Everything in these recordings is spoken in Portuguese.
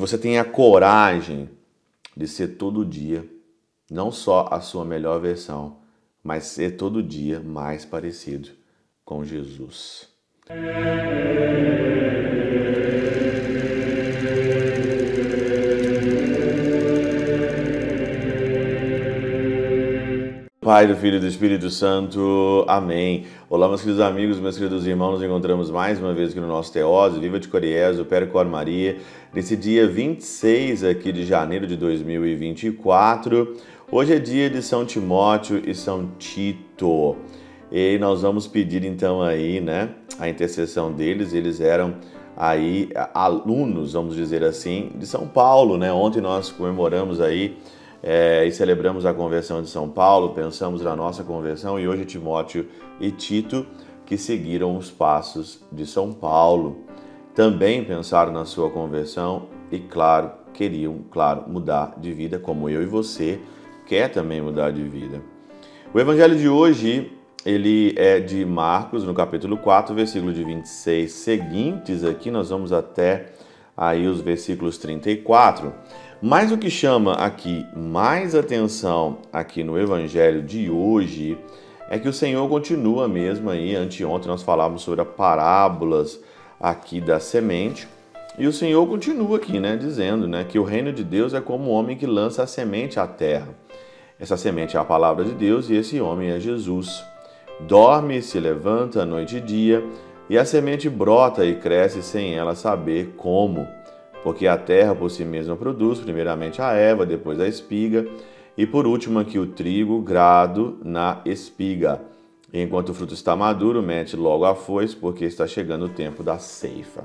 você tenha coragem de ser todo dia, não só a sua melhor versão, mas ser todo dia mais parecido com Jesus. Pai, do Filho e do Espírito Santo. Amém. Olá, meus queridos amigos, meus queridos irmãos. Nos encontramos mais uma vez aqui no nosso Teóse, Viva de Coriezo, Percor Maria, nesse dia 26 aqui de janeiro de 2024. Hoje é dia de São Timóteo e São Tito. E nós vamos pedir então aí, né, a intercessão deles. Eles eram aí alunos, vamos dizer assim, de São Paulo, né? Ontem nós comemoramos aí é, e celebramos a conversão de São Paulo, pensamos na nossa conversão e hoje Timóteo e Tito que seguiram os passos de São Paulo também pensaram na sua conversão e claro queriam claro mudar de vida como eu e você quer também mudar de vida. O evangelho de hoje ele é de Marcos no capítulo 4 versículo de 26 seguintes aqui nós vamos até aí os versículos 34 mas o que chama aqui mais atenção aqui no evangelho de hoje é que o Senhor continua mesmo aí, anteontem nós falávamos sobre as parábolas aqui da semente, e o Senhor continua aqui, né, dizendo, né, que o reino de Deus é como um homem que lança a semente à terra. Essa semente é a palavra de Deus e esse homem é Jesus. Dorme, se levanta noite e dia, e a semente brota e cresce sem ela saber como porque a terra por si mesma produz primeiramente a erva, depois a espiga, e por último aqui o trigo, grado na espiga. enquanto o fruto está maduro, mete logo a foice, porque está chegando o tempo da ceifa.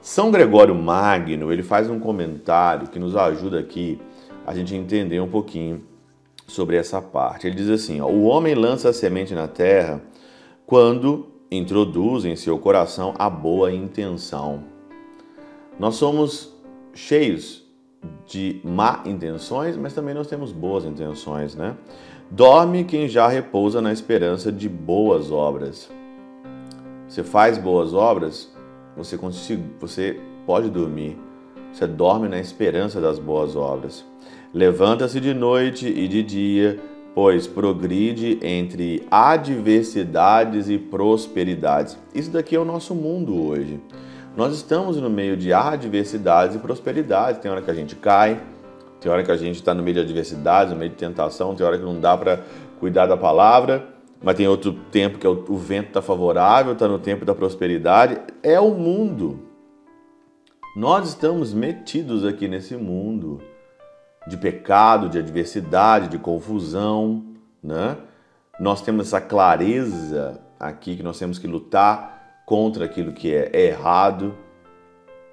São Gregório Magno, ele faz um comentário que nos ajuda aqui a gente entender um pouquinho sobre essa parte. Ele diz assim: ó, o homem lança a semente na terra quando introduz em seu coração a boa intenção. Nós somos cheios de má intenções, mas também nós temos boas intenções, né? Dorme quem já repousa na esperança de boas obras. Você faz boas obras, você, você pode dormir. Você dorme na esperança das boas obras. Levanta-se de noite e de dia, pois progride entre adversidades e prosperidades. Isso daqui é o nosso mundo hoje. Nós estamos no meio de adversidades e prosperidades. Tem hora que a gente cai, tem hora que a gente está no meio de adversidades, no meio de tentação, tem hora que não dá para cuidar da palavra, mas tem outro tempo que é o, o vento está favorável, está no tempo da prosperidade. É o mundo. Nós estamos metidos aqui nesse mundo de pecado, de adversidade, de confusão, né? Nós temos essa clareza aqui que nós temos que lutar contra aquilo que é errado.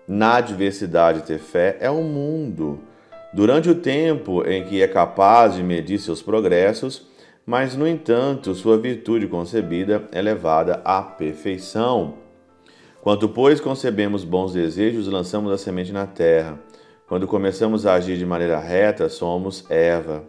Na adversidade, ter fé é o mundo. Durante o tempo em que é capaz de medir seus progressos, mas, no entanto, sua virtude concebida é levada à perfeição. Quanto, pois, concebemos bons desejos, lançamos a semente na terra. Quando começamos a agir de maneira reta, somos erva.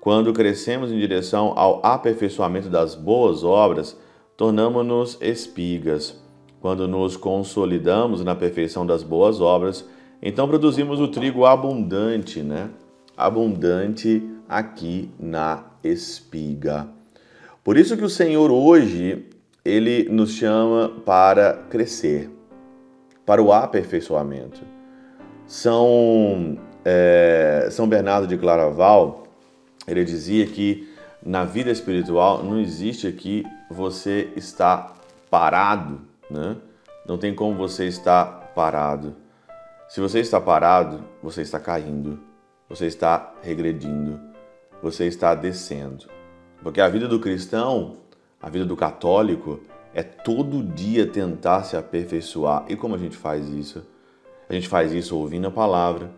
Quando crescemos em direção ao aperfeiçoamento das boas obras, tornamos-nos espigas. Quando nos consolidamos na perfeição das boas obras, então produzimos o trigo abundante, né? Abundante aqui na espiga. Por isso que o Senhor hoje ele nos chama para crescer, para o aperfeiçoamento. São é, São Bernardo de Claraval ele dizia que na vida espiritual não existe aqui você estar parado né? Não tem como você estar parado. Se você está parado, você está caindo, você está regredindo, você está descendo. Porque a vida do cristão, a vida do católico, é todo dia tentar se aperfeiçoar. E como a gente faz isso? A gente faz isso ouvindo a palavra,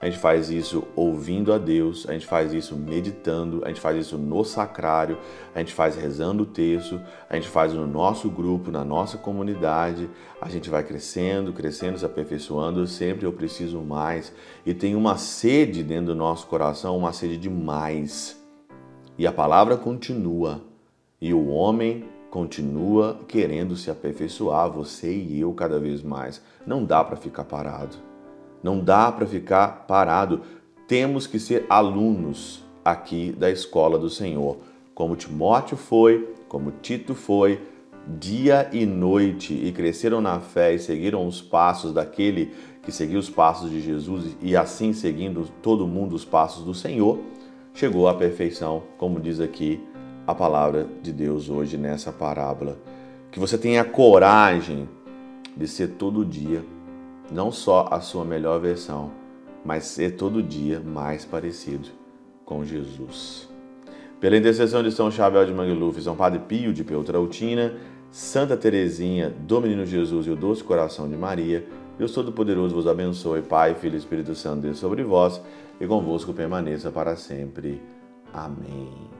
a gente faz isso ouvindo a Deus, a gente faz isso meditando, a gente faz isso no sacrário, a gente faz rezando o texto, a gente faz no nosso grupo, na nossa comunidade. A gente vai crescendo, crescendo, se aperfeiçoando. Sempre eu preciso mais. E tem uma sede dentro do nosso coração, uma sede de mais. E a palavra continua. E o homem continua querendo se aperfeiçoar, você e eu cada vez mais. Não dá para ficar parado. Não dá para ficar parado. Temos que ser alunos aqui da escola do Senhor, como Timóteo foi, como Tito foi, dia e noite, e cresceram na fé e seguiram os passos daquele que seguiu os passos de Jesus e assim seguindo todo mundo os passos do Senhor, chegou à perfeição, como diz aqui a palavra de Deus hoje nessa parábola. Que você tenha coragem de ser todo dia não só a sua melhor versão, mas ser todo dia mais parecido com Jesus. Pela intercessão de São Chabel de Mangluf, São Padre Pio de Peltrautina, Santa Teresinha, do Menino Jesus e o Doce Coração de Maria, Deus Todo-Poderoso vos abençoe, Pai, Filho e Espírito Santo, Deus sobre vós e convosco permaneça para sempre. Amém.